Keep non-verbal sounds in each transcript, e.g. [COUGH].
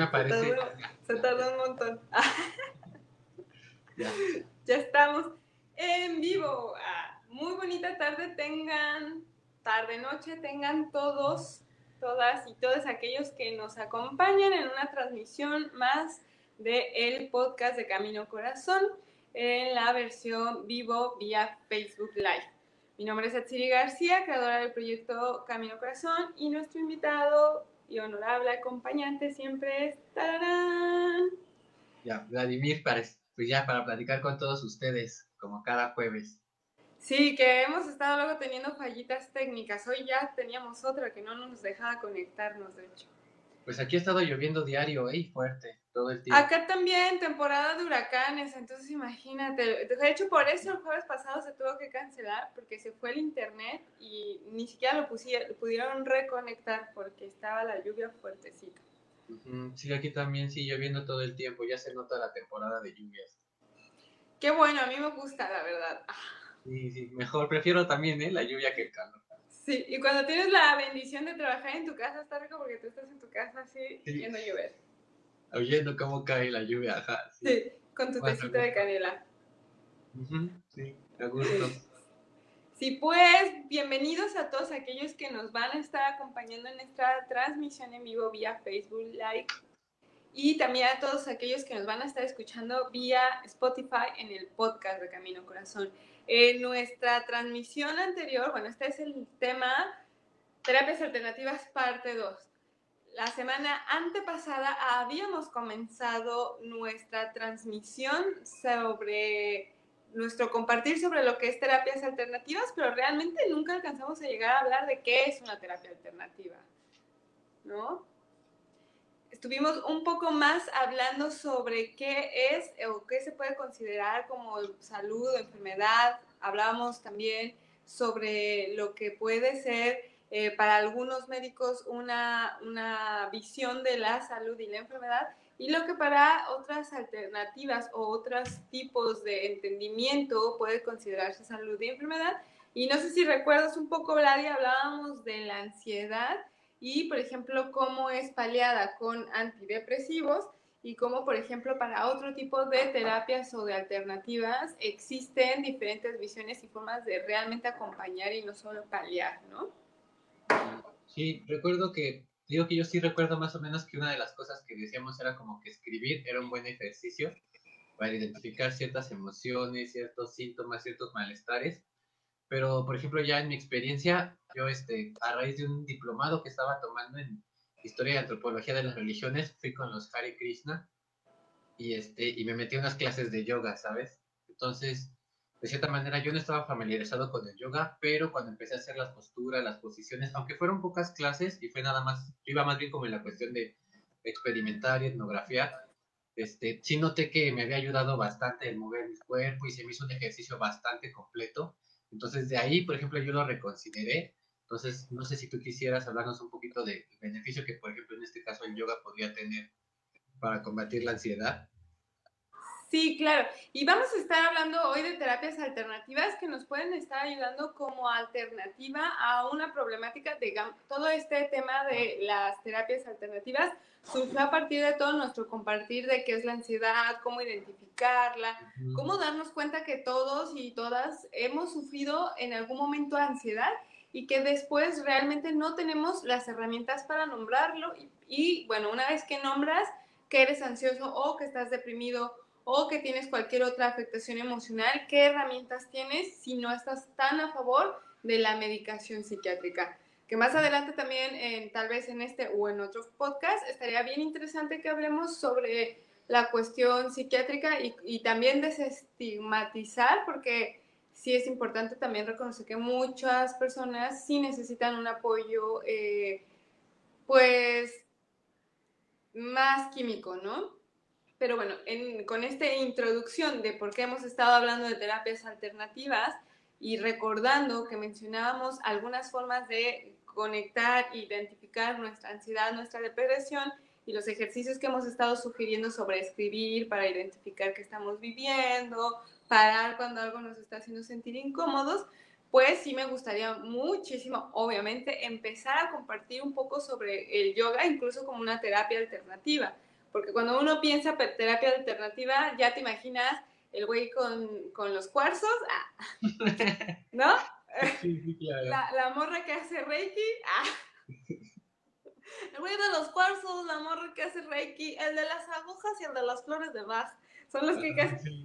me aparece. Se tardó, [LAUGHS] un montón. ya. [LAUGHS] ya estamos en vivo. Ah, muy bonita tarde tengan, tarde, noche tengan todos, todas y todos aquellos que nos acompañan en una transmisión más de el podcast de Camino Corazón en la versión vivo vía Facebook Live. Mi nombre es Atsiri García, creadora del proyecto Camino Corazón y nuestro invitado y honorable acompañante siempre es. Ya, Vladimir, para, pues ya para platicar con todos ustedes, como cada jueves. Sí, que hemos estado luego teniendo fallitas técnicas. Hoy ya teníamos otra que no nos dejaba conectarnos, de hecho. Pues aquí ha estado lloviendo diario y fuerte todo el tiempo. Acá también, temporada de huracanes, entonces imagínate. De hecho, por eso el jueves pasado se tuvo que cancelar, porque se fue el internet y ni siquiera lo pudieron reconectar porque estaba la lluvia fuertecita. Sí, aquí también sí lloviendo todo el tiempo, ya se nota la temporada de lluvias. Qué bueno, a mí me gusta, la verdad. Sí, sí, mejor, prefiero también ¿eh? la lluvia que el calor. Sí, y cuando tienes la bendición de trabajar en tu casa, está rico porque tú estás en tu casa así, viendo llover oyendo cómo cae la lluvia, ajá. Sí, con tu tecito de canela. sí, a gusto. Sí, pues bienvenidos a todos aquellos que nos van a estar acompañando en esta transmisión en vivo vía Facebook Live y también a todos aquellos que nos van a estar escuchando vía Spotify en el podcast de Camino Corazón. En nuestra transmisión anterior, bueno, este es el tema Terapias Alternativas parte 2 la semana antepasada habíamos comenzado nuestra transmisión sobre nuestro compartir sobre lo que es terapias alternativas, pero realmente nunca alcanzamos a llegar a hablar de qué es una terapia alternativa, ¿no? Estuvimos un poco más hablando sobre qué es o qué se puede considerar como salud o enfermedad. Hablamos también sobre lo que puede ser eh, para algunos médicos una, una visión de la salud y la enfermedad y lo que para otras alternativas o otros tipos de entendimiento puede considerarse salud y enfermedad. Y no sé si recuerdas un poco, Vladi, hablábamos de la ansiedad y, por ejemplo, cómo es paliada con antidepresivos y cómo, por ejemplo, para otro tipo de terapias o de alternativas existen diferentes visiones y formas de realmente acompañar y no solo paliar, ¿no? Sí, recuerdo que, digo que yo sí recuerdo más o menos que una de las cosas que decíamos era como que escribir era un buen ejercicio para identificar ciertas emociones, ciertos síntomas, ciertos malestares. Pero, por ejemplo, ya en mi experiencia, yo, este, a raíz de un diplomado que estaba tomando en Historia y Antropología de las Religiones, fui con los Hare Krishna y, este, y me metí a unas clases de yoga, ¿sabes? Entonces, de cierta manera yo no estaba familiarizado con el yoga, pero cuando empecé a hacer las posturas, las posiciones, aunque fueron pocas clases y fue nada más, yo iba más bien como en la cuestión de experimentar y etnografiar, este, sí noté que me había ayudado bastante el mover mi cuerpo y se me hizo un ejercicio bastante completo. Entonces de ahí, por ejemplo, yo lo reconsideré. Entonces, no sé si tú quisieras hablarnos un poquito del beneficio que, por ejemplo, en este caso el yoga podría tener para combatir la ansiedad. Sí, claro. Y vamos a estar hablando hoy de terapias alternativas que nos pueden estar ayudando como alternativa a una problemática, digamos, todo este tema de las terapias alternativas surgió a partir de todo nuestro compartir de qué es la ansiedad, cómo identificarla, cómo darnos cuenta que todos y todas hemos sufrido en algún momento ansiedad y que después realmente no tenemos las herramientas para nombrarlo. Y, y bueno, una vez que nombras que eres ansioso o que estás deprimido, o que tienes cualquier otra afectación emocional, ¿qué herramientas tienes si no estás tan a favor de la medicación psiquiátrica? Que más adelante también, en, tal vez en este o en otro podcast, estaría bien interesante que hablemos sobre la cuestión psiquiátrica y, y también desestigmatizar, porque sí es importante también reconocer que muchas personas sí necesitan un apoyo, eh, pues, más químico, ¿no? Pero bueno, con esta introducción de por qué hemos estado hablando de terapias alternativas y recordando que mencionábamos algunas formas de conectar, identificar nuestra ansiedad, nuestra depresión y los ejercicios que hemos estado sugiriendo sobre escribir para identificar qué estamos viviendo, parar cuando algo nos está haciendo sentir incómodos, pues sí me gustaría muchísimo, obviamente, empezar a compartir un poco sobre el yoga, incluso como una terapia alternativa Porque cuando uno piensa terapia alternativa, ya te imaginas el güey con, con los cuarzos, ah, [LAUGHS] ¿no? Sí, sí, claro. la, la, morra que hace Reiki, ah. [LAUGHS] el güey de los cuarzos, la morra que hace Reiki, el de las agujas y el de las flores de Bach. Son los que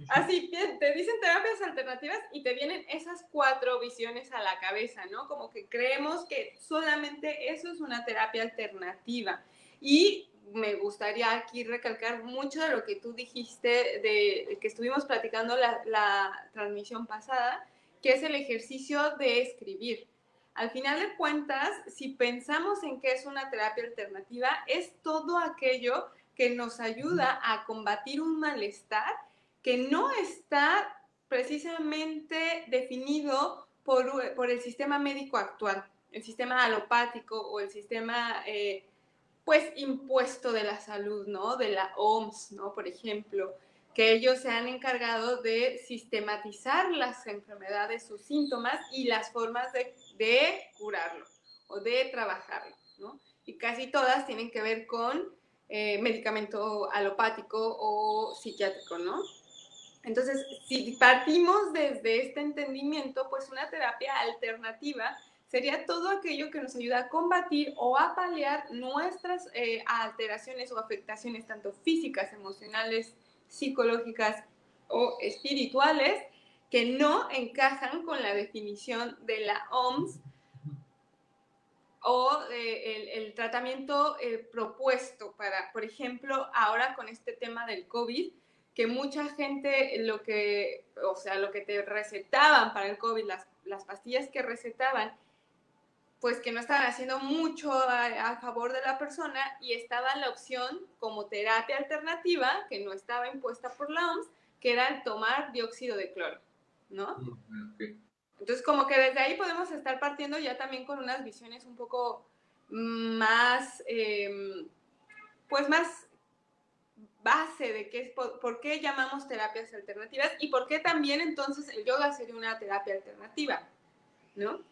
así te dicen terapias alternativas y te vienen esas cuatro visiones a la cabeza, ¿no? Como que creemos que solamente eso es una terapia alternativa. Y me gustaría aquí recalcar mucho de lo que tú dijiste, de que estuvimos platicando la, transmisión pasada, que es el ejercicio de escribir. Al final de cuentas, si pensamos en que es una terapia alternativa, es todo aquello que nos ayuda a combatir un malestar que no está precisamente definido por, por el sistema médico actual, el sistema alopático o el sistema, eh, pues, impuesto de la salud, ¿no? De la OMS, ¿no? Por ejemplo, que ellos se han encargado de sistematizar las enfermedades, sus síntomas y las formas de, de curarlo o de trabajarlo, ¿no? Y casi todas tienen que ver con eh, medicamento alopático o psiquiátrico, ¿no? Entonces, si partimos desde este entendimiento, pues una terapia alternativa sería todo aquello que nos ayuda a combatir o a paliar nuestras eh, alteraciones o afectaciones, tanto físicas, emocionales, psicológicas o espirituales, que no encajan con la definición de la OMS o eh, el, tratamiento eh, propuesto para, por ejemplo, ahora con este tema del COVID, que mucha gente lo que, o sea, lo que te recetaban para el COVID, las, las pastillas que recetaban, pues que no estaban haciendo mucho a, favor de la persona y estaba la opción como terapia alternativa, que no estaba impuesta por la OMS, que era el tomar dióxido de cloro, ¿no? Entonces, como que desde ahí podemos estar partiendo ya también con unas visiones un poco más, em, pues más base de qué es, por, qué llamamos terapias alternativas y por qué también entonces el yoga sería una terapia alternativa, ¿no?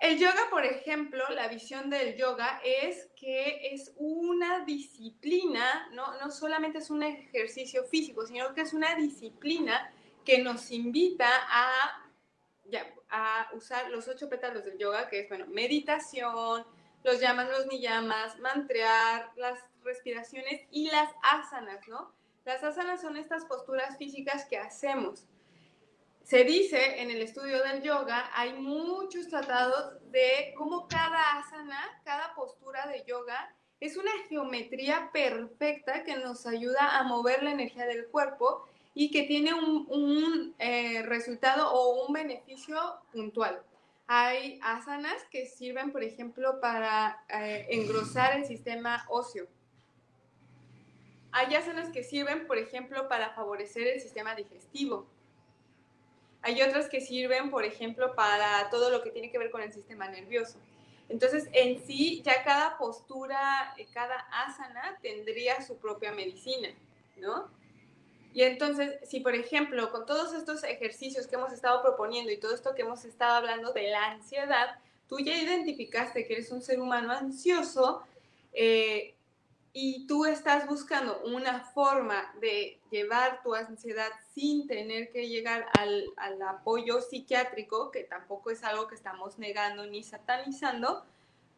El yoga, por ejemplo, la visión del yoga es que es una disciplina, no, no solamente es un ejercicio físico, sino que es una disciplina que nos invita a a usar los ocho pétalos del yoga, que es, bueno, meditación, los llaman los niyamas, mantrear, las respiraciones y las asanas, ¿no? Las asanas son estas posturas físicas que hacemos. Se dice en el estudio del yoga, hay muchos tratados de cómo cada asana, cada postura de yoga es una geometría perfecta que nos ayuda a mover la energía del cuerpo y que tiene un, eh, resultado o un beneficio puntual. Hay asanas que sirven, por ejemplo, para eh, engrosar el sistema óseo. Hay asanas que sirven, por ejemplo, para favorecer el sistema digestivo. Hay otras que sirven, por ejemplo, para todo lo que tiene que ver con el sistema nervioso. Entonces, en sí, ya cada postura, cada asana tendría su propia medicina, ¿no? Y entonces, si por ejemplo, con todos estos ejercicios que hemos estado proponiendo y todo esto que hemos estado hablando de la ansiedad, tú ya identificaste que eres un ser humano ansioso eh, y tú estás buscando una forma de llevar tu ansiedad sin tener que llegar al, al apoyo psiquiátrico, que tampoco es algo que estamos negando ni satanizando,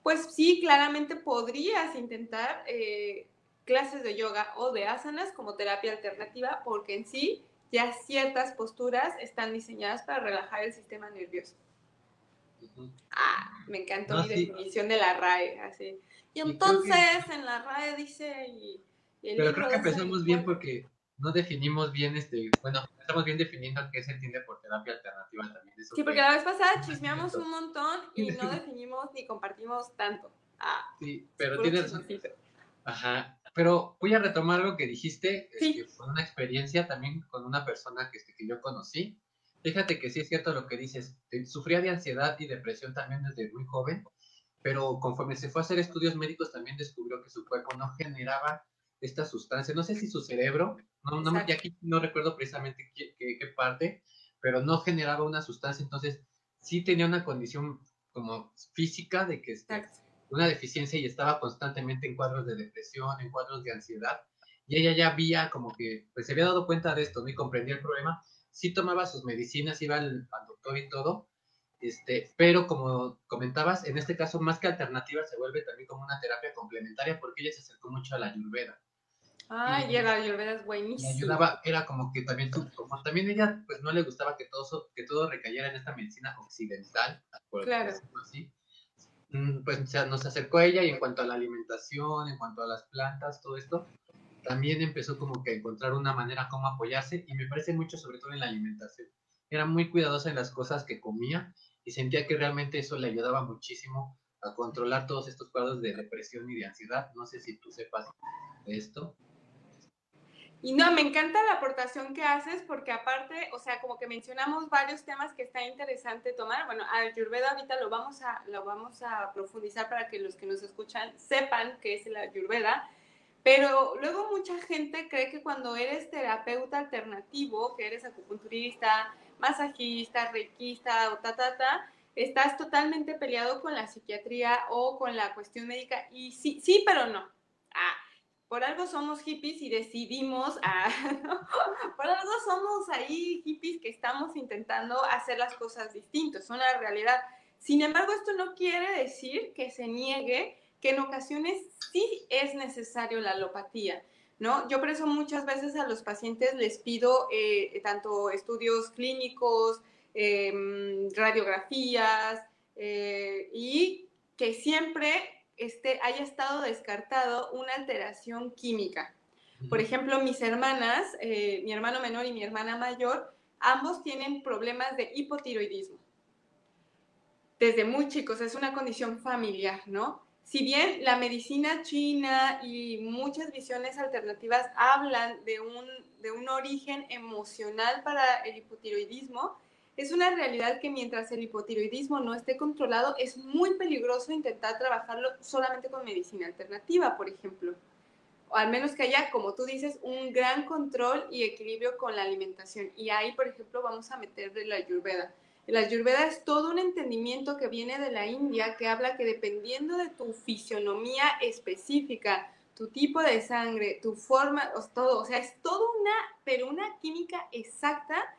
pues sí, claramente podrías intentar eh, clases de yoga o de asanas como terapia alternativa porque en sí ya ciertas posturas están diseñadas para relajar el sistema nervioso. Ah, me encantó mi definición de la RAE, así. Y entonces en la RAE dice... Y, pero creo que empezamos bien porque no definimos bien, este, bueno, estamos bien definiendo qué se entiende por terapia alternativa también. sí, porque la vez pasada chismeamos un montón y [LAUGHS] no definimos ni compartimos tanto. Ah, sí, pero tienes... Ajá, pero voy a retomar algo que dijiste, que fue una experiencia también con una persona que, este, que yo conocí. Fíjate que sí es cierto lo que dices, sufría de ansiedad y depresión también desde muy joven, pero conforme se fue a hacer estudios médicos también descubrió que su cuerpo no generaba esta sustancia, no sé si su cerebro, no, no aquí no recuerdo precisamente qué, qué, parte, pero no generaba una sustancia, entonces sí tenía una condición como física de que este, una deficiencia y estaba constantemente en cuadros de depresión, en cuadros de ansiedad. Y ella ya había como que, pues se había dado cuenta de esto, ¿no? Y comprendía el problema. Sí tomaba sus medicinas, iba al, doctor y todo, este, pero como comentabas, en este caso más que alternativa se vuelve también como una terapia complementaria porque ella se acercó mucho a la ayurveda. Ah, y, la ayurveda es buenísima. ayudaba, era como que también, como también ella, pues no le gustaba que todo, que todo recayera en esta medicina occidental, por claro. así. Mm, pues nos acercó a ella y en cuanto a la alimentación, en cuanto a las plantas, todo esto, también empezó como que a encontrar una manera como apoyarse y me parece mucho sobre todo en la alimentación. Era muy cuidadosa en las cosas que comía y sentía que realmente eso le ayudaba muchísimo a controlar todos estos cuadros de depresión y de ansiedad. No sé si tú sepas esto. Y no, me encanta la aportación que haces porque aparte, o sea, como que mencionamos varios temas que está interesante tomar. Bueno, Ayurveda ahorita lo vamos a, lo vamos a profundizar para que los que nos escuchan sepan qué es la Ayurveda. Pero luego mucha gente cree que cuando eres terapeuta alternativo, que eres acupunturista, masajista, reikista o ta, ta, ta, estás totalmente peleado con la psiquiatría o con la cuestión médica. Y sí, sí, pero no. Ah, por algo somos hippies y decidimos, [LAUGHS] a, por algo somos ahí hippies que estamos intentando hacer las cosas distintas, son la realidad. Sin embargo, esto no quiere decir que se niegue que en ocasiones sí es necesario la alopatía. ¿No? Yo por eso muchas veces a los pacientes les pido eh, tanto estudios clínicos, em, radiografías eh, y que siempre este, haya estado descartado una alteración química. Por ejemplo, mis hermanas, eh, mi hermano menor y mi hermana mayor, ambos tienen problemas de hipotiroidismo. Desde muy chicos, es una condición familiar, ¿no? Si bien la medicina china y muchas visiones alternativas hablan de un, de un origen emocional para el hipotiroidismo, es una realidad que mientras el hipotiroidismo no esté controlado, es muy peligroso intentar trabajarlo solamente con medicina alternativa, por ejemplo. O al menos que haya, como tú dices, un gran control y equilibrio con la alimentación. Y ahí, por ejemplo, vamos a meterle la ayurveda. La ayurveda es todo un entendimiento que viene de la India que habla que dependiendo de tu fisionomía específica, tu tipo de sangre, tu forma, todo, o sea, es todo una, pero una química exacta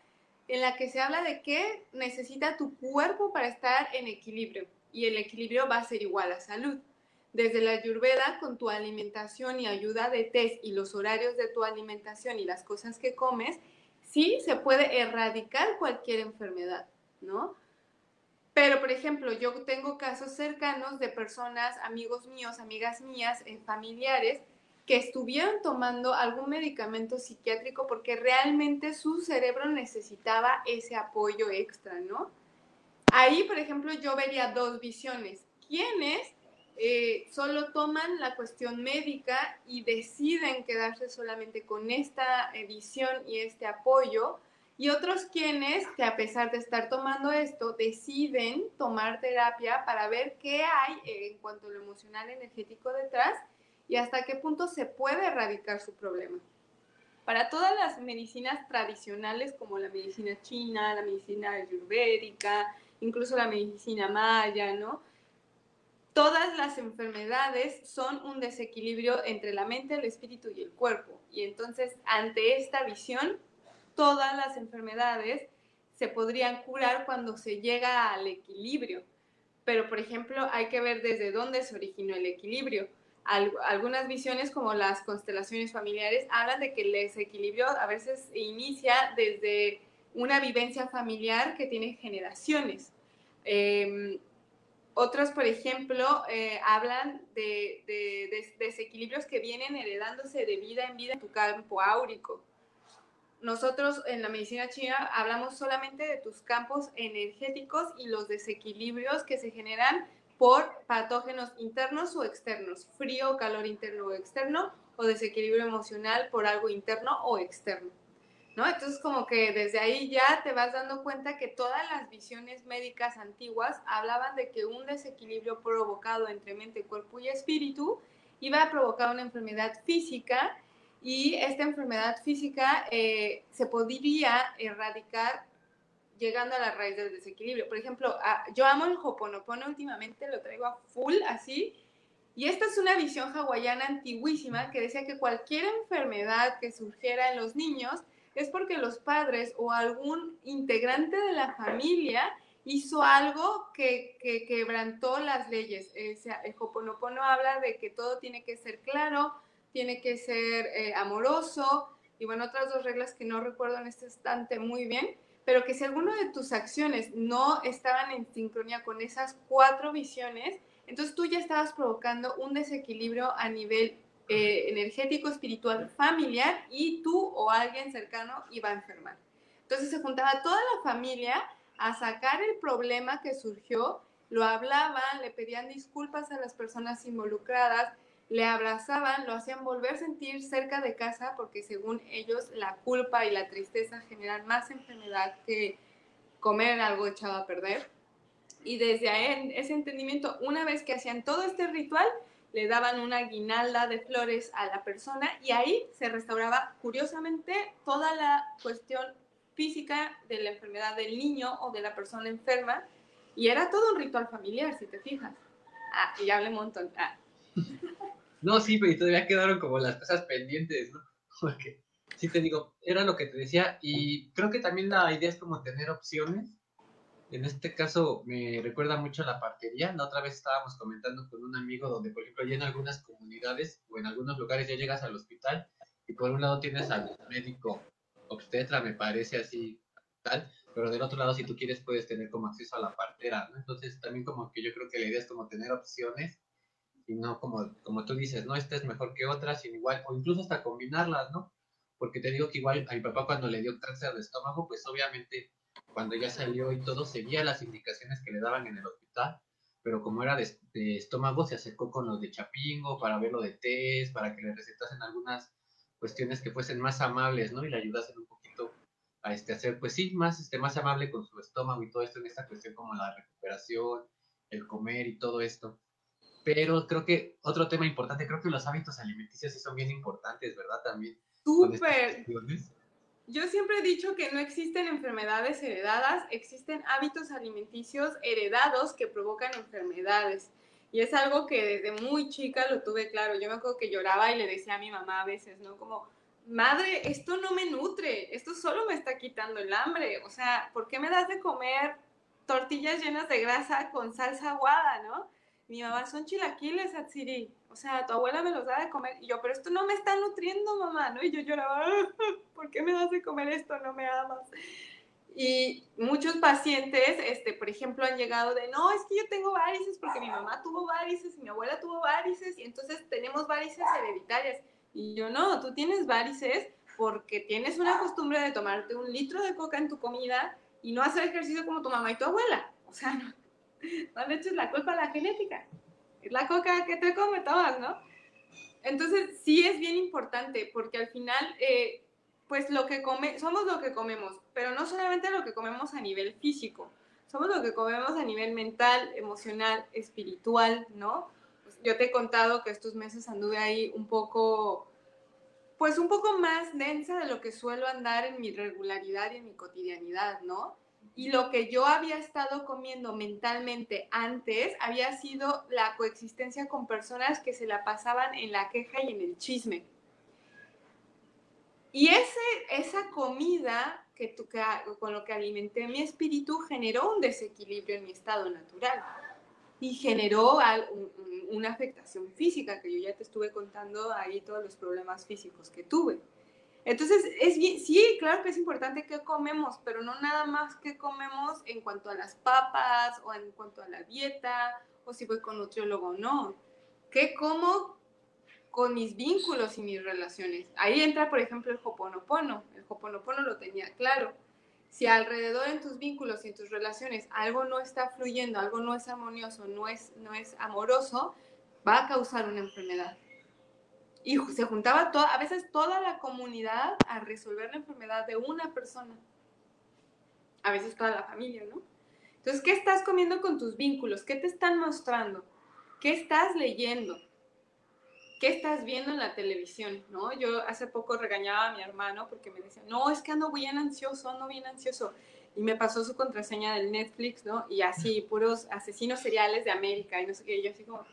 en la que se habla de qué necesita tu cuerpo para estar en equilibrio y el equilibrio va a ser igual a salud. Desde la ayurveda, con tu alimentación y ayuda de test y los horarios de tu alimentación y las cosas que comes, sí se puede erradicar cualquier enfermedad, ¿no? Pero, por ejemplo, yo tengo casos cercanos de personas, amigos míos, amigas mías, eh, familiares, que estuvieron tomando algún medicamento psiquiátrico porque realmente su cerebro necesitaba ese apoyo extra, ¿no? Ahí, por ejemplo, yo vería dos visiones. ¿Quiénes eh, solo toman la cuestión médica y deciden quedarse solamente con esta eh, visión y este apoyo? Y otros quienes, que a pesar de estar tomando esto, deciden tomar terapia para ver qué hay en cuanto a lo emocional energético detrás y hasta qué punto se puede erradicar su problema. Para todas las medicinas tradicionales como la medicina china, la medicina ayurvédica, incluso la medicina maya, ¿no? Todas las enfermedades son un desequilibrio entre la mente, el espíritu y el cuerpo. Y entonces, ante esta visión, todas las enfermedades se podrían curar cuando se llega al equilibrio. Pero, por ejemplo, hay que ver desde dónde se originó el equilibrio algunas visiones como las constelaciones familiares hablan de que el desequilibrio a veces inicia desde una vivencia familiar que tiene generaciones. Eh, otros, por ejemplo, eh, hablan de, desequilibrios que vienen heredándose de vida en vida en tu campo áurico. Nosotros en la medicina china hablamos solamente de tus campos energéticos y los desequilibrios que se generan por patógenos internos o externos, frío calor interno o externo, o desequilibrio emocional por algo interno o externo. ¿No? Entonces como que desde ahí ya te vas dando cuenta que todas las visiones médicas antiguas hablaban de que un desequilibrio provocado entre mente, cuerpo y espíritu iba a provocar una enfermedad física y esta enfermedad física eh, se podría erradicar llegando a la raíz del desequilibrio. Por ejemplo, yo amo el Hoponopono últimamente, lo traigo a full así, Y esta es una visión hawaiana antiguísima que decía que cualquier enfermedad que surgiera en los niños es porque los padres o algún integrante de la familia hizo algo que, quebrantó las leyes. O sea, el Hoponopono habla de que todo tiene que ser claro, tiene que ser eh, amoroso, y bueno, otras dos reglas que no recuerdo en este instante muy bien, pero que si alguna de tus acciones no estaban en sincronía con esas cuatro visiones, entonces tú ya estabas provocando un desequilibrio a nivel eh, energético, espiritual, familiar y tú o alguien cercano iba a enfermar. Entonces se juntaba toda la familia a sacar el problema que surgió, lo hablaban, le pedían disculpas a las personas involucradas, le abrazaban, lo hacían volver a sentir cerca de casa porque según ellos la culpa y la tristeza generan más enfermedad que comer algo echado a perder. Y desde ahí, ese entendimiento, una vez que hacían todo este ritual, le daban una guinalda de flores a la persona y ahí se restauraba curiosamente toda la cuestión física de la enfermedad del niño o de la persona enferma y era todo un ritual familiar, si te fijas. Ah, y hablé un montón. Ah. No, sí, pero todavía quedaron como las cosas pendientes, ¿no? [LAUGHS] Porque, sí te digo, era lo que te decía y creo que también la idea es como tener opciones. En este caso me recuerda mucho a la partería. La otra vez estábamos comentando con un amigo donde, por ejemplo, ya en algunas comunidades o en algunos lugares ya llegas al hospital y por un lado tienes al médico obstetra, me parece así, tal, pero del otro lado, si tú quieres, puedes tener como acceso a la partera, ¿no? Entonces, también como que yo creo que la idea es como tener opciones y no como, como tú dices, no, esta es mejor que otra, sino igual, o incluso hasta combinarlas, ¿no? Porque te digo que igual a mi papá cuando le dio cáncer de estómago, pues obviamente cuando ya salió y todo seguía las indicaciones que le daban en el hospital, pero como era de, estómago, se acercó con los de Chapingo para verlo de test, para que le recetasen algunas cuestiones que fuesen más amables, ¿no? Y le ayudasen un poquito a este, hacer, pues sí, más, este, más amable con su estómago y todo esto en esta cuestión como la recuperación, el comer y todo esto. Pero creo que otro tema importante, creo que los hábitos alimenticios sí son bien importantes, ¿verdad? También. Súper. Yo siempre he dicho que no existen enfermedades heredadas, existen hábitos alimenticios heredados que provocan enfermedades. Y es algo que desde muy chica lo tuve claro. Yo me acuerdo que lloraba y le decía a mi mamá a veces, ¿no? Como, madre, esto no me nutre, esto solo me está quitando el hambre. O sea, ¿por qué me das de comer tortillas llenas de grasa con salsa aguada, no? Mi mamá, son chilaquiles, Atsiri. O sea, tu abuela me los da de comer. Y yo, pero esto no me está nutriendo, mamá, ¿no? Y yo lloraba, [LAUGHS] ¿por qué me das de comer esto? No me amas. Y muchos pacientes, este, por ejemplo, han llegado de, no, es que yo tengo varices porque mi mamá tuvo varices y mi abuela tuvo varices y entonces tenemos varices hereditarias. Y yo, no, tú tienes varices porque tienes una costumbre de tomarte un litro de coca en tu comida y no hacer ejercicio como tu mamá y tu abuela. O sea, no, [LAUGHS] no le eches la culpa a la genética. Es la coca que te come todas, ¿no? Entonces, sí es bien importante porque al final, eh, pues lo que come, somos lo que comemos, pero no solamente lo que comemos a nivel físico, somos lo que comemos a nivel mental, emocional, espiritual, ¿no? Pues, yo te he contado que estos meses anduve ahí un poco, pues un poco más densa de lo que suelo andar en mi regularidad y en mi cotidianidad, ¿no? Y lo que yo había estado comiendo mentalmente antes había sido la coexistencia con personas que se la pasaban en la queja y en el chisme. Y ese, esa comida que, con lo que alimenté mi espíritu generó un desequilibrio en mi estado natural y generó una afectación física, que yo ya te estuve contando ahí todos los problemas físicos que tuve. Entonces, es bien, sí, claro que es importante que comemos, pero no nada más que comemos en cuanto a las papas o en cuanto a la dieta o si voy con nutriólogo o no. ¿Qué como con mis vínculos y mis relaciones? Ahí entra, por ejemplo, el hoponopono. El hoponopono lo tenía claro. Si alrededor en tus vínculos y en tus relaciones algo no está fluyendo, algo no es armonioso, no es, no es amoroso, va a causar una enfermedad. Y se juntaba toda, a veces toda la comunidad a resolver la enfermedad de una persona. A veces toda la familia, ¿no? Entonces, ¿qué estás comiendo con tus vínculos? ¿Qué te están mostrando? ¿Qué estás leyendo? ¿Qué estás viendo en la televisión? ¿no? Yo hace poco regañaba a mi hermano porque me decía, no, es que ando bien ansioso, ando bien ansioso. Y me pasó su contraseña del Netflix, ¿no? Y así, puros asesinos seriales de América y no sé qué. Y yo así como,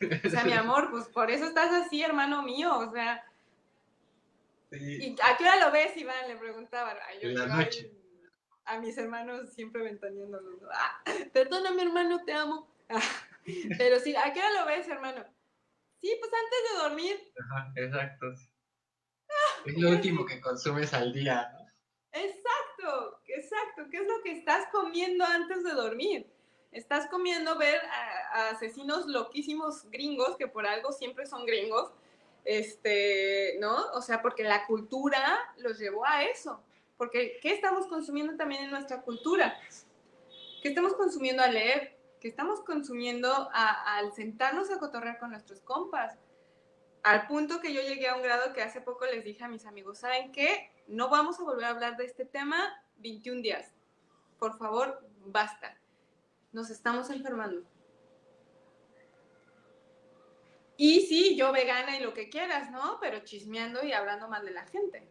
[LAUGHS] O sea, mi amor, pues por eso estás así, hermano mío, o sea. ¿Y a qué hora lo ves, Iván? Le preguntaba. en la noche. A mis hermanos siempre ventaneándolos. Ah, perdóname, hermano, te amo. [LAUGHS] pero sí, ¿a qué hora lo ves, hermano? Sí, pues antes de dormir. Ajá, exacto. es lo último que consumes al día, ¿no? Exacto, exacto. ¿Qué es lo que estás comiendo antes de dormir? Estás comiendo ver a, asesinos loquísimos gringos, que por algo siempre son gringos, este, ¿no? O sea, porque la cultura los llevó a eso. Porque, ¿qué estamos consumiendo también en nuestra cultura? ¿Qué estamos consumiendo a leer? ¿Qué estamos consumiendo al sentarnos a cotorrear con nuestros compas? Al punto que yo llegué a un grado que hace poco les dije a mis amigos, ¿saben qué? No vamos a volver a hablar de este tema 21 días. Por favor, basta nos estamos enfermando. Y sí, yo vegana y lo que quieras, ¿no? Pero chismeando y hablando mal de la gente.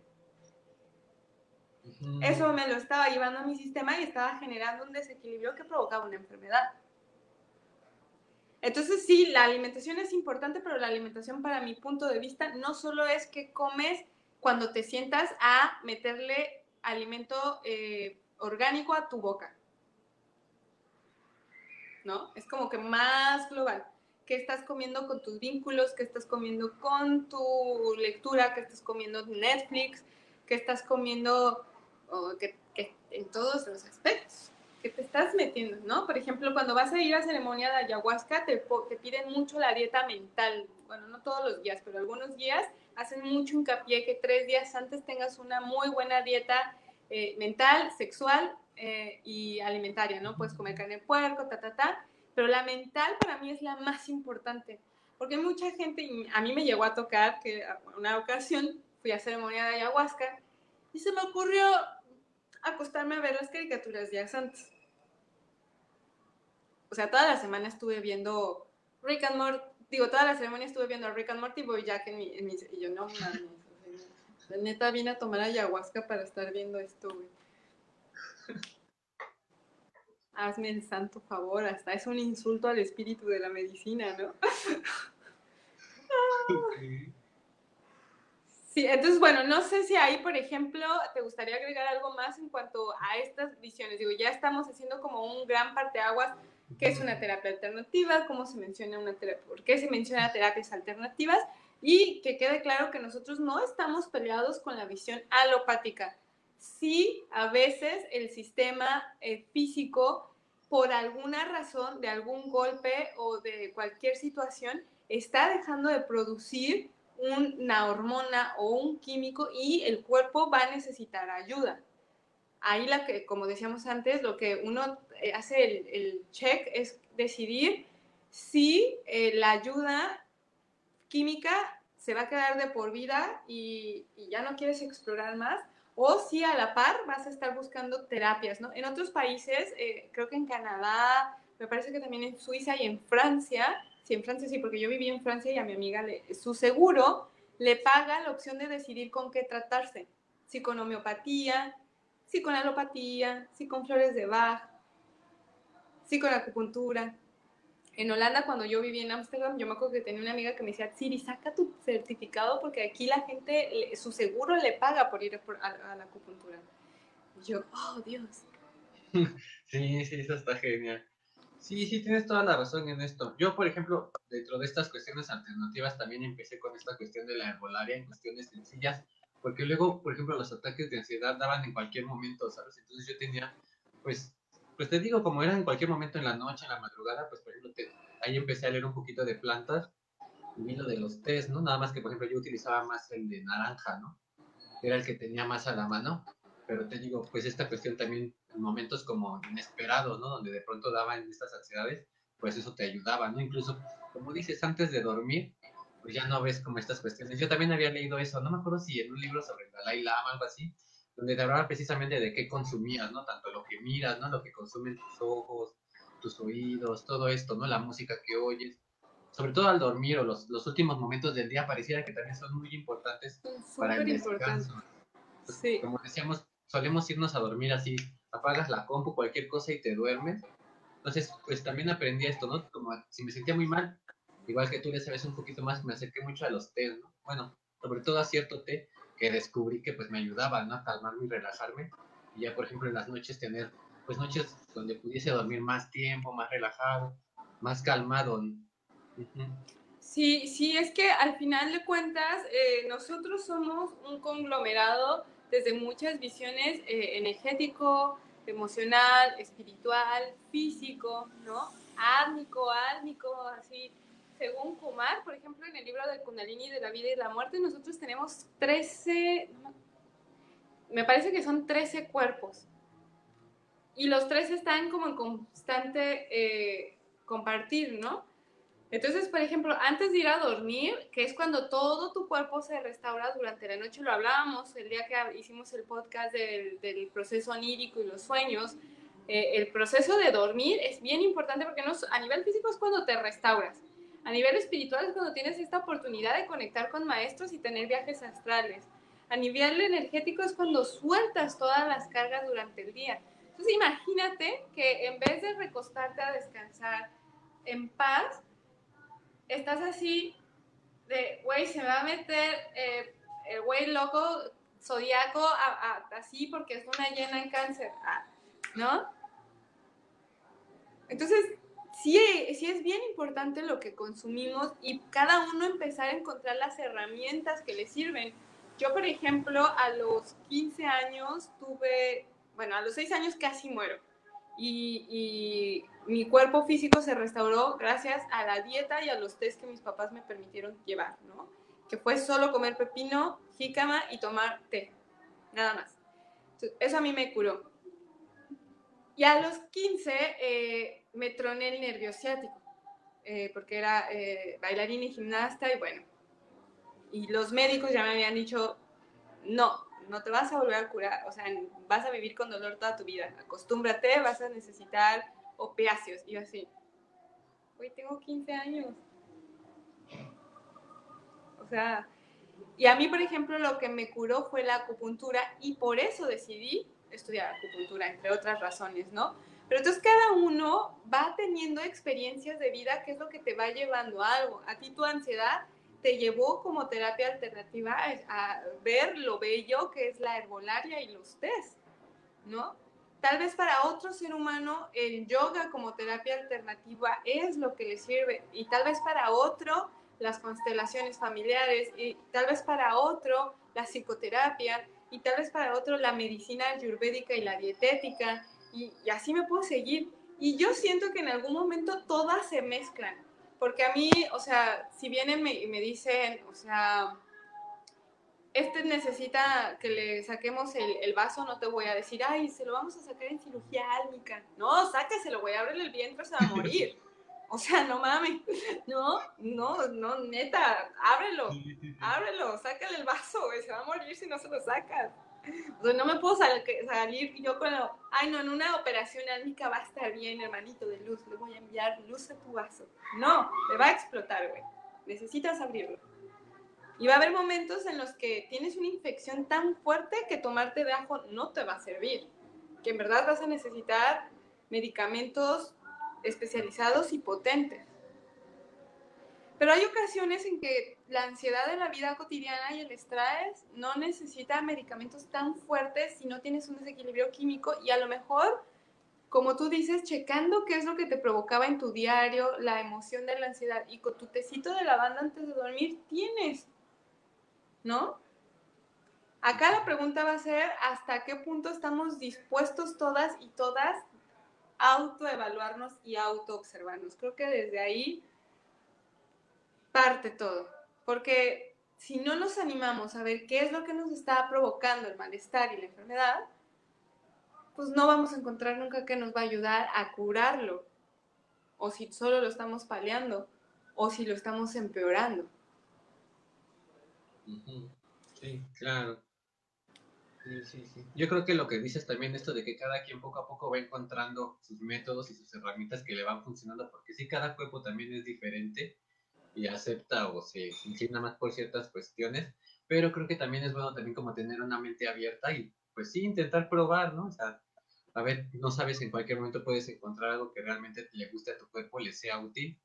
Eso me lo estaba llevando a mi sistema y estaba generando un desequilibrio que provocaba una enfermedad. Entonces sí, la alimentación es importante, pero la alimentación para mi punto de vista no solo es que comes cuando te sientas a meterle alimento eh, orgánico a tu boca. ¿No? Es como que más global. ¿Qué estás comiendo con tus vínculos? ¿Qué estás comiendo con tu lectura? ¿Qué estás comiendo Netflix? ¿Qué estás comiendo en todos los aspectos? ¿Qué te estás metiendo, no? Por ejemplo, cuando vas a ir a ceremonia de ayahuasca, te, piden mucho la dieta mental. Bueno, no todos los días, pero algunos días hacen mucho hincapié que tres días antes tengas una muy buena dieta eh, mental, sexual eh, y alimentaria, ¿no? Puedes comer carne de puerco, ta, ta, ta, pero la mental para mí es la más importante, porque mucha gente, a mí me llegó a tocar que una ocasión fui a ceremonia de ayahuasca y se me ocurrió acostarme a ver las caricaturas días antes. O sea, toda la semana estuve viendo Rick and Morty, digo, toda la ceremonia estuve viendo a Rick and Morty, voy Jack en mi, en y yo no mames, la neta vine a tomar ayahuasca para estar viendo esto, güey. Hazme el santo favor, hasta es un insulto al espíritu de la medicina, ¿no? Sí, entonces, bueno, no sé si ahí, por ejemplo, te gustaría agregar algo más en cuanto a estas visiones. Digo, ya estamos haciendo como un gran parteaguas, qué es una terapia alternativa, cómo se menciona una terapia, por qué se menciona terapias alternativas, y que quede claro que nosotros no estamos peleados con la visión alopática sí a veces el sistema eh, físico, por alguna razón, de algún golpe o de cualquier situación, está dejando de producir una hormona o un químico y el cuerpo va a necesitar ayuda. Ahí, la que, como decíamos antes, lo que uno eh, hace el, check es decidir si eh, la ayuda química se va a quedar de por vida y ya no quieres explorar más, o si a la par vas a estar buscando terapias, ¿no? En otros países, eh, creo que en Canadá, me parece que también en Suiza y en Francia, sí, en Francia sí, porque yo viví en Francia y a mi amiga le, su seguro le paga la opción de decidir con qué tratarse, si con homeopatía, si con alopatía, si con flores de Bach, si con acupuntura. En Holanda, cuando yo vivía en Ámsterdam, yo me acuerdo que tenía una amiga que me decía, Siri, saca tu certificado porque aquí la gente, su seguro le paga por ir a, la acupuntura. Y yo, oh, Dios. [LAUGHS] Sí, sí, eso está genial. Sí, sí, tienes toda la razón en esto. Yo, por ejemplo, dentro de estas cuestiones alternativas, también empecé con esta cuestión de la herbolaria en cuestiones sencillas, porque luego, por ejemplo, los ataques de ansiedad daban en cualquier momento, ¿sabes? Entonces yo tenía, pues, pues te digo, como era en cualquier momento en la noche, en la madrugada, pues por ejemplo, ahí empecé a leer un poquito de plantas y lo de los tés, ¿no? Nada más que, por ejemplo, yo utilizaba más el de naranja, ¿no? Era el que tenía más a la mano, pero te digo, pues esta cuestión también en momentos como inesperados, ¿no? Donde de pronto daban estas ansiedades, pues eso te ayudaba, ¿no? Incluso, como dices, antes de dormir, pues ya no ves como estas cuestiones. Yo también había leído eso, no me acuerdo si en un libro sobre el Dalai Lama, algo así, donde te hablaba precisamente de qué consumías, ¿no? Tanto lo que miras, ¿no? Lo que consumen tus ojos, tus oídos, todo esto, ¿no? La música que oyes. Sobre todo al dormir o los, los últimos momentos del día pareciera que también son muy importantes para el descanso. sí. Como decíamos, solemos irnos a dormir así, apagas la compu, cualquier cosa y te duermes. Entonces, pues también aprendí esto, ¿no? Como si me sentía muy mal, igual que tú ya sabes un poquito más, me acerqué mucho a los té, ¿no? Bueno, sobre todo a cierto té que descubrí que pues me ayudaba, ¿no? A calmarme y relajarme. Y ya, por ejemplo, en las noches tener, pues noches donde pudiese dormir más tiempo, más relajado, más calmado. Sí, sí, es que al final de cuentas eh, nosotros somos un conglomerado desde muchas visiones eh, energético, emocional, espiritual, físico, ¿no? Ármico, álmico, así. Según Kumar, por ejemplo, en el libro de Kundalini de la vida y la muerte, nosotros tenemos 13, me parece que son 13 cuerpos. Y los tres están como en constante eh, compartir, ¿no? Entonces, por ejemplo, antes de ir a dormir, que es cuando todo tu cuerpo se restaura durante la noche, lo hablábamos el día que hicimos el podcast del, proceso onírico y los sueños, eh, el proceso de dormir es bien importante porque no, a nivel físico es cuando te restauras, a nivel espiritual es cuando tienes esta oportunidad de conectar con maestros y tener viajes astrales, a nivel energético es cuando sueltas todas las cargas durante el día. Entonces imagínate que en vez de recostarte a descansar en paz, estás así de, güey, se me va a meter eh, el güey loco zodiaco así porque es una llena en cáncer, ¿no? Entonces, sí, sí es bien importante lo que consumimos y cada uno empezar a encontrar las herramientas que le sirven. Yo, por ejemplo, a los 15 años tuve, bueno, a los 6 años casi muero y, mi cuerpo físico se restauró gracias a la dieta y a los test que mis papás me permitieron llevar, ¿no? Que fue solo comer pepino, jícama y tomar té, nada más. eso a mí me curó. Y a los 15 eh, me troné el nervio ciático, eh, porque era eh, bailarina y gimnasta y bueno. Y los médicos ya me habían dicho, no, no te vas a volver a curar, o sea, vas a vivir con dolor toda tu vida. Acostúmbrate, vas a necesitar opiáceos. Y yo así, hoy tengo 15 años. O sea, y a mí, por ejemplo, lo que me curó fue la acupuntura y por eso decidí estudiar acupuntura, entre otras razones, ¿no? Pero entonces cada uno va teniendo experiencias de vida que es lo que te va llevando a algo. A ti tu ansiedad te llevó como terapia alternativa a ver lo bello que es la herbolaria y los test, ¿no? Tal vez para otro ser humano el yoga como terapia alternativa es lo que le sirve y tal vez para otro las constelaciones familiares y tal vez para otro la psicoterapia y tal vez para otro la medicina ayurvédica y la dietética y, y así me puedo seguir. Y yo siento que en algún momento todas se mezclan porque a mí, o sea, si vienen y me dicen, o sea, este necesita que le saquemos el, vaso, no te voy a decir, ay, se lo vamos a sacar en cirugía álmica. No, sáqueselo, voy a abrirle el vientre, se va a morir. [LAUGHS] O sea, no mames. No, no, no, neta, ábrelo, ábrelo, sácale el vaso, güey, se va a morir si no se lo sacas. O sea, no me puedo salir yo con lo, ay, no, en una operación álmica va a estar bien, hermanito de luz, le voy a enviar luz a tu vaso. No, le va a explotar, güey. Necesitas abrirlo. Y va a haber momentos en los que tienes una infección tan fuerte que tomarte de ajo no te va a servir. Que en verdad vas a necesitar medicamentos especializados y potentes. Pero hay ocasiones en que la ansiedad de la vida cotidiana y el estrés no necesita medicamentos tan fuertes si no tienes un desequilibrio químico y a lo mejor, como tú dices, checando qué es lo que te provocaba en tu diario la emoción de la ansiedad y con tu tecito de lavanda antes de dormir tienes, ¿no? Acá la pregunta va a ser hasta qué punto estamos dispuestos todas y todas a autoevaluarnos y autoobservarnos. Creo que desde ahí parte todo, porque si no nos animamos a ver qué es lo que nos está provocando el malestar y la enfermedad, pues no vamos a encontrar nunca que nos va a ayudar a curarlo, o si solo lo estamos paliando, o si lo estamos empeorando. Sí, claro. Sí, sí, sí. Yo creo que lo que dices también esto de que cada quien poco a poco va encontrando sus métodos y sus herramientas que le van funcionando, porque sí, cada cuerpo también es diferente y acepta o se inclina más por ciertas cuestiones, pero creo que también es bueno también como tener una mente abierta y pues sí, intentar probar, ¿no? O sea, a ver, no sabes, en cualquier momento puedes encontrar algo que realmente le guste a tu cuerpo, le sea útil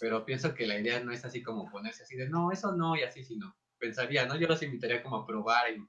Pero pienso que la idea no es así como ponerse así de, no, eso no, y así, sino pensaría, ¿no? Yo los invitaría como a probar y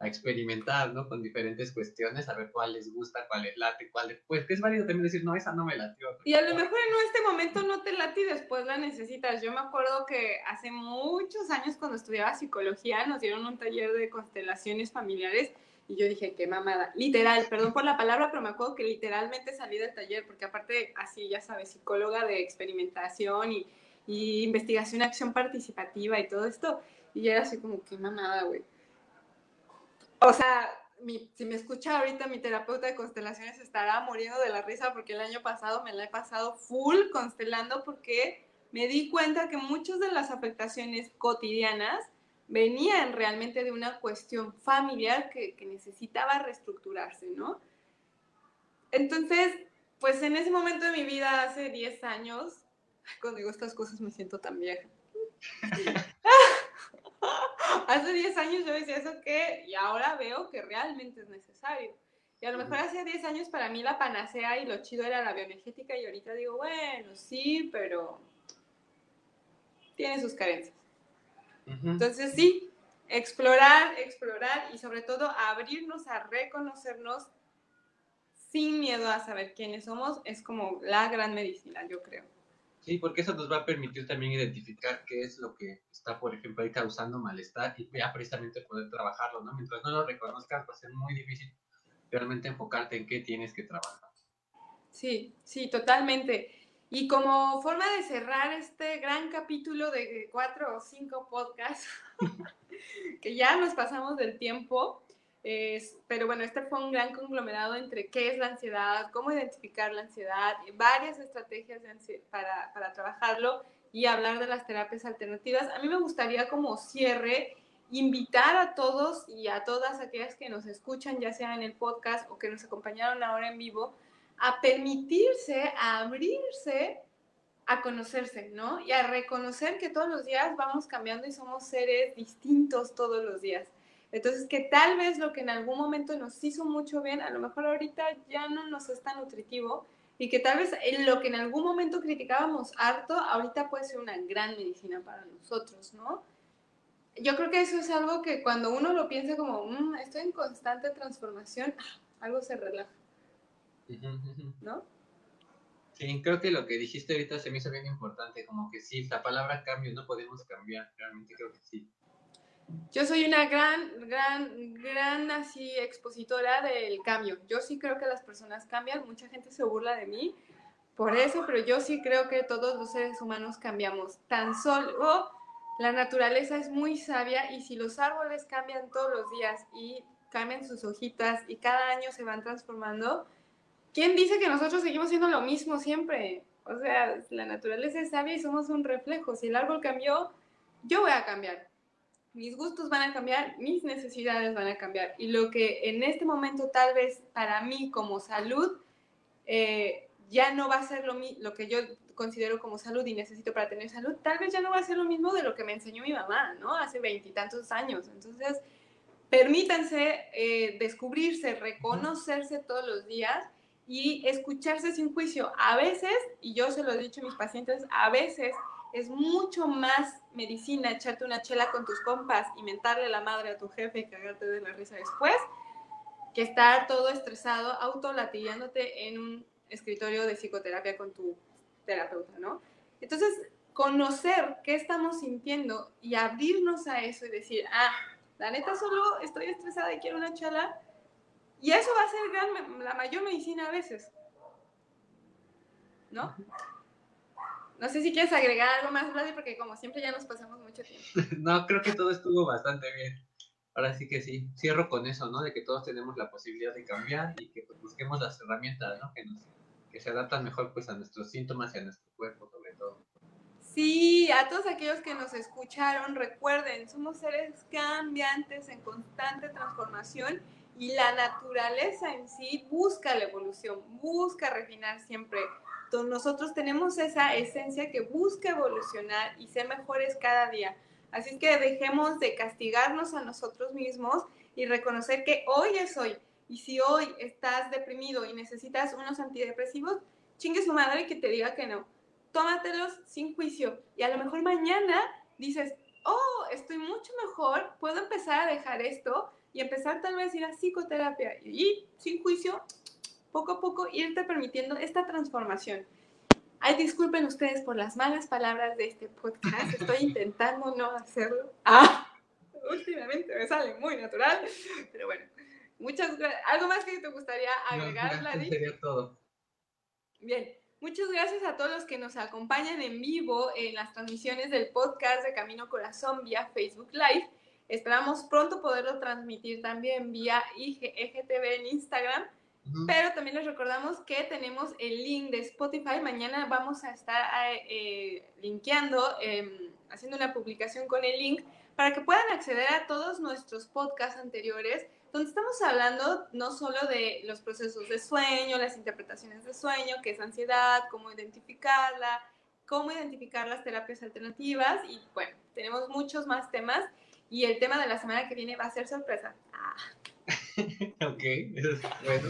a experimentar, ¿no? Con diferentes cuestiones, a ver cuál les gusta, cuál les late, cuál les... Pues que es válido también decir, no, esa no me latió. Y a lo mejor en este momento no te late y después la necesitas. Yo me acuerdo que hace muchos años cuando estudiaba psicología nos dieron un taller de constelaciones familiares y yo dije, qué mamada. Literal, perdón por la palabra, pero me acuerdo que literalmente salí del taller porque aparte, así, ya sabes, psicóloga de experimentación y, y investigación, acción participativa y todo esto. Y era así como, qué mamada, güey o sea, si me escucha ahorita mi terapeuta de constelaciones estará muriendo de la risa porque el año pasado me la he pasado full constelando porque me di cuenta que muchas de las afectaciones cotidianas venían realmente de una cuestión familiar que, que necesitaba reestructurarse, ¿no? Entonces, pues en ese momento de mi vida, hace 10 años, cuando digo estas cosas me siento tan vieja. [LAUGHS] hace 10 años yo decía eso que, y ahora veo que realmente es necesario. Y a lo mejor hace 10 años para mí la panacea y lo chido era la bioenergética y ahorita digo, bueno, sí, pero tiene sus carencias. Entonces sí, explorar, explorar y sobre todo abrirnos a reconocernos sin miedo a saber quiénes somos es como la gran medicina, yo creo. Sí, porque eso nos va a permitir también identificar qué es lo que está, por ejemplo, ahí causando malestar y ya precisamente poder trabajarlo, ¿no? Mientras no lo reconozcas, va a ser muy difícil realmente enfocarte en qué tienes que trabajar. Sí, sí, totalmente. Y como forma de cerrar este gran capítulo de cuatro o cinco podcasts, [LAUGHS] que ya nos pasamos del tiempo, pero bueno, este fue un gran conglomerado entre qué es la ansiedad, cómo identificar la ansiedad, varias estrategias para, para trabajarlo y hablar de las terapias alternativas. A mí me gustaría como cierre invitar a todos y a todas aquellas que nos escuchan, ya sea en el podcast o que nos acompañaron ahora en vivo, a permitirse, a abrirse a conocerse, ¿no? Y a reconocer que todos los días vamos cambiando y somos seres distintos todos los días. Entonces, que tal vez lo que en algún momento nos hizo mucho bien, a lo mejor ahorita ya no nos es tan nutritivo y que tal vez lo que en algún momento criticábamos harto, ahorita puede ser una gran medicina para nosotros, ¿no? Yo creo que eso es algo que cuando uno lo piensa como, mm, estoy en constante transformación, algo se relaja, ¿no? Sí, creo que lo que dijiste ahorita se me hizo bien importante, como que sí, la palabra cambio no podemos cambiar, realmente creo que sí. Yo soy una gran, gran, gran así expositora del cambio. Yo sí creo que las personas cambian. Mucha gente se burla de mí por eso, pero yo sí creo que todos los seres humanos cambiamos. Tan solo la naturaleza es muy sabia y si los árboles cambian todos los días y cambian sus hojitas y cada año se van transformando, ¿quién dice que nosotros seguimos siendo lo mismo siempre? O sea, la naturaleza es sabia y somos un reflejo. Si el árbol cambió, yo voy a cambiar mis gustos van a cambiar, mis necesidades van a cambiar. Y lo que en este momento tal vez para mí como salud eh, ya no va a ser lo, lo que yo considero como salud y necesito para tener salud, tal vez ya no va a ser lo mismo de lo que me enseñó mi mamá, ¿no? Hace veintitantos años. Entonces, permítanse eh, descubrirse, reconocerse todos los días y escucharse sin juicio. A veces, y yo se lo he dicho a mis pacientes, a veces es mucho más medicina echarte una chela con tus compas y mentarle la madre a tu jefe y cagarte de la risa después, que estar todo estresado, autolatillándote en un escritorio de psicoterapia con tu terapeuta, ¿no? Entonces, conocer qué estamos sintiendo y abrirnos a eso y decir, ah, la neta solo estoy estresada y quiero una chela, y eso va a ser la mayor medicina a veces, ¿no? No sé si quieres agregar algo más, Vladi, porque como siempre ya nos pasamos mucho tiempo. [LAUGHS] no, creo que todo estuvo bastante bien. Ahora sí que sí, cierro con eso, ¿no? De que todos tenemos la posibilidad de cambiar y que pues, busquemos las herramientas, ¿no? Que, nos, que se adaptan mejor pues a nuestros síntomas y a nuestro cuerpo sobre todo. Sí, a todos aquellos que nos escucharon, recuerden, somos seres cambiantes en constante transformación y la naturaleza en sí busca la evolución, busca refinar siempre nosotros tenemos esa esencia que busca evolucionar y ser mejores cada día. Así que dejemos de castigarnos a nosotros mismos y reconocer que hoy es hoy. Y si hoy estás deprimido y necesitas unos antidepresivos, chingue su madre que te diga que no. tómatelos sin juicio y a lo mejor mañana dices, oh, estoy mucho mejor, puedo empezar a dejar esto y empezar tal vez a ir a psicoterapia y sin juicio, poco a poco irte permitiendo esta transformación. Ay, disculpen ustedes por las malas palabras de este podcast, estoy [LAUGHS] intentando no hacerlo. Ah, [LAUGHS] últimamente me sale muy natural, pero bueno, muchas gracias. ¿Algo más que te gustaría agregar, no, Sería todo. Bien, Muchas gracias a todos los que nos acompañan en vivo en las transmisiones del podcast de Camino Corazón vía Facebook Live. Esperamos pronto poderlo transmitir también vía IGTV en Instagram. Pero también les recordamos que tenemos el link de Spotify. Mañana vamos a estar eh, linkeando, em, haciendo una publicación con el link para que puedan acceder a todos nuestros podcasts anteriores donde estamos hablando no solo de los procesos de sueño, las interpretaciones de sueño, que es ansiedad, cómo identificarla, cómo identificar las terapias alternativas y bueno, tenemos muchos más temas y el tema de la semana que viene va a ser sorpresa. Ah. [LAUGHS] ok, eso es bueno.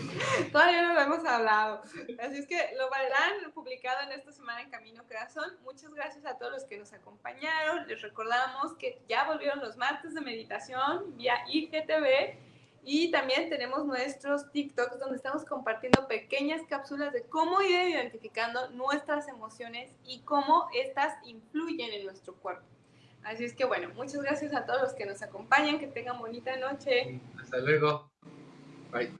Todavía no lo hemos hablado. Así es que lo verán publicado en esta semana en Camino Corazón. Muchas gracias a todos los que nos acompañaron. Les recordamos que ya volvieron los martes de meditación vía IGTV y también tenemos nuestros TikToks donde estamos compartiendo pequeñas cápsulas de cómo ir identificando nuestras emociones y cómo estas influyen en nuestro cuerpo. Así es que bueno, muchas gracias a todos los que nos acompañan, que tengan bonita noche. Hasta luego. Bye.